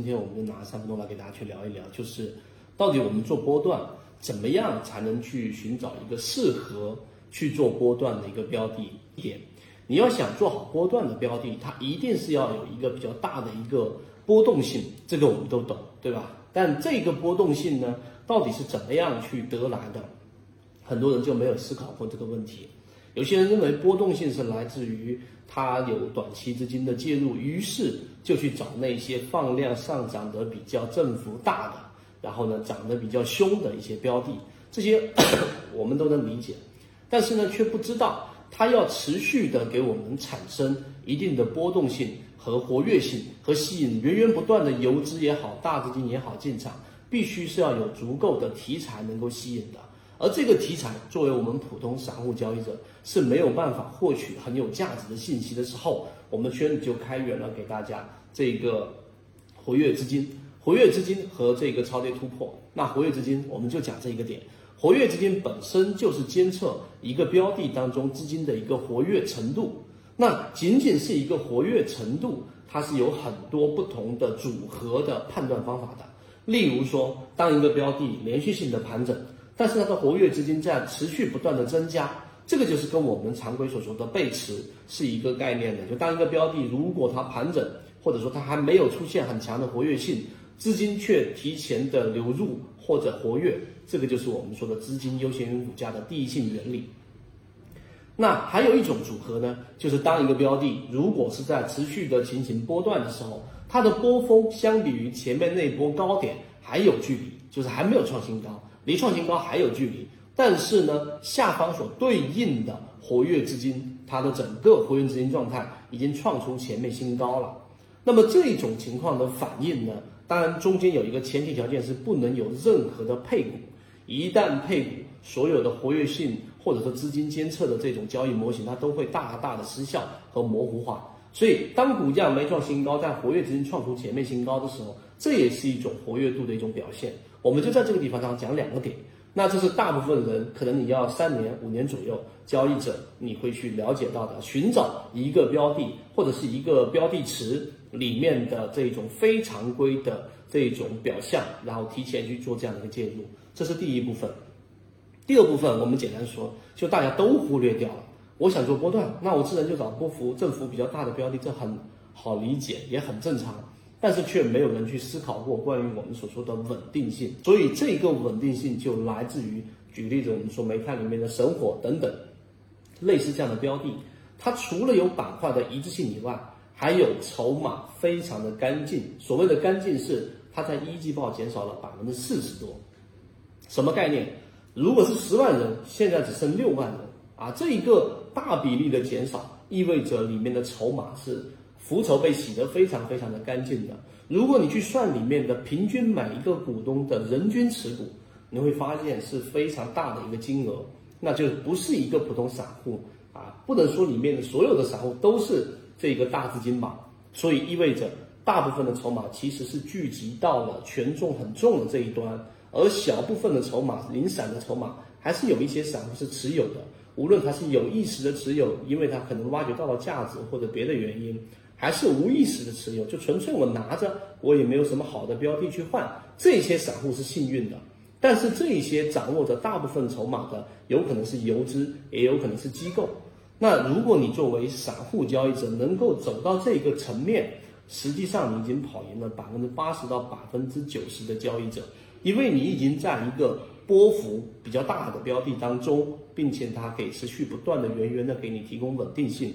今天我们就拿三分钟来给大家去聊一聊，就是到底我们做波段怎么样才能去寻找一个适合去做波段的一个标的点？你要想做好波段的标的，它一定是要有一个比较大的一个波动性，这个我们都懂，对吧？但这个波动性呢，到底是怎么样去得来的？很多人就没有思考过这个问题。有些人认为波动性是来自于它有短期资金的介入，于是就去找那些放量上涨的比较振幅大的，然后呢涨得比较凶的一些标的，这些 我们都能理解，但是呢却不知道它要持续的给我们产生一定的波动性和活跃性，和吸引源源不断的游资也好，大资金也好进场，必须是要有足够的题材能够吸引的。而这个题材作为我们普通散户交易者是没有办法获取很有价值的信息的时候，我们圈子就开源了给大家这个活跃资金、活跃资金和这个超跌突破。那活跃资金我们就讲这一个点，活跃资金本身就是监测一个标的当中资金的一个活跃程度。那仅仅是一个活跃程度，它是有很多不同的组合的判断方法的。例如说，当一个标的连续性的盘整。但是它的活跃资金在持续不断的增加，这个就是跟我们常规所说的背驰是一个概念的。就当一个标的如果它盘整，或者说它还没有出现很强的活跃性，资金却提前的流入或者活跃，这个就是我们说的资金优先于股价的第一性原理。那还有一种组合呢，就是当一个标的如果是在持续的进行波段的时候，它的波峰相比于前面那波高点还有距离，就是还没有创新高。离创新高还有距离，但是呢，下方所对应的活跃资金，它的整个活跃资金状态已经创出前面新高了。那么这种情况的反应呢，当然中间有一个前提条件是不能有任何的配股，一旦配股，所有的活跃性或者说资金监测的这种交易模型，它都会大大的失效和模糊化。所以当股价没创新高，但活跃资金创出前面新高的时候，这也是一种活跃度的一种表现。我们就在这个地方上讲两个点，那这是大部分人可能你要三年五年左右交易者你会去了解到的，寻找一个标的或者是一个标的池里面的这种非常规的这种表象，然后提前去做这样的一个介入，这是第一部分。第二部分我们简单说，就大家都忽略掉了。我想做波段，那我自然就找波幅振幅比较大的标的，这很好理解，也很正常。但是却没有人去思考过关于我们所说的稳定性，所以这个稳定性就来自于，举例子，我们说煤炭里面的神火等等，类似这样的标的，它除了有板块的一致性以外，还有筹码非常的干净。所谓的干净是它在一季报减少了百分之四十多，什么概念？如果是十万人，现在只剩六万人啊，这一个大比例的减少，意味着里面的筹码是。浮筹被洗得非常非常的干净的。如果你去算里面的平均每一个股东的人均持股，你会发现是非常大的一个金额，那就不是一个普通散户啊，不能说里面的所有的散户都是这个大资金吧。所以意味着大部分的筹码其实是聚集到了权重很重的这一端，而小部分的筹码零散的筹码还是有一些散户是持有的，无论他是有意识的持有，因为他可能挖掘到了价值或者别的原因。还是无意识的持有，就纯粹我拿着，我也没有什么好的标的去换。这些散户是幸运的，但是这些掌握着大部分筹码的，有可能是游资，也有可能是机构。那如果你作为散户交易者能够走到这个层面，实际上你已经跑赢了百分之八十到百分之九十的交易者，因为你已经在一个波幅比较大的标的当中，并且它可以持续不断的源源的给你提供稳定性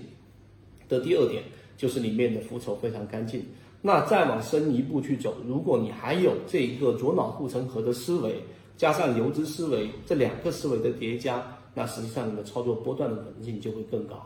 的第二点。就是里面的浮筹非常干净，那再往深一步去走，如果你还有这一个左脑护城河的思维，加上游资思维这两个思维的叠加，那实际上你的操作波段的稳定性就会更高。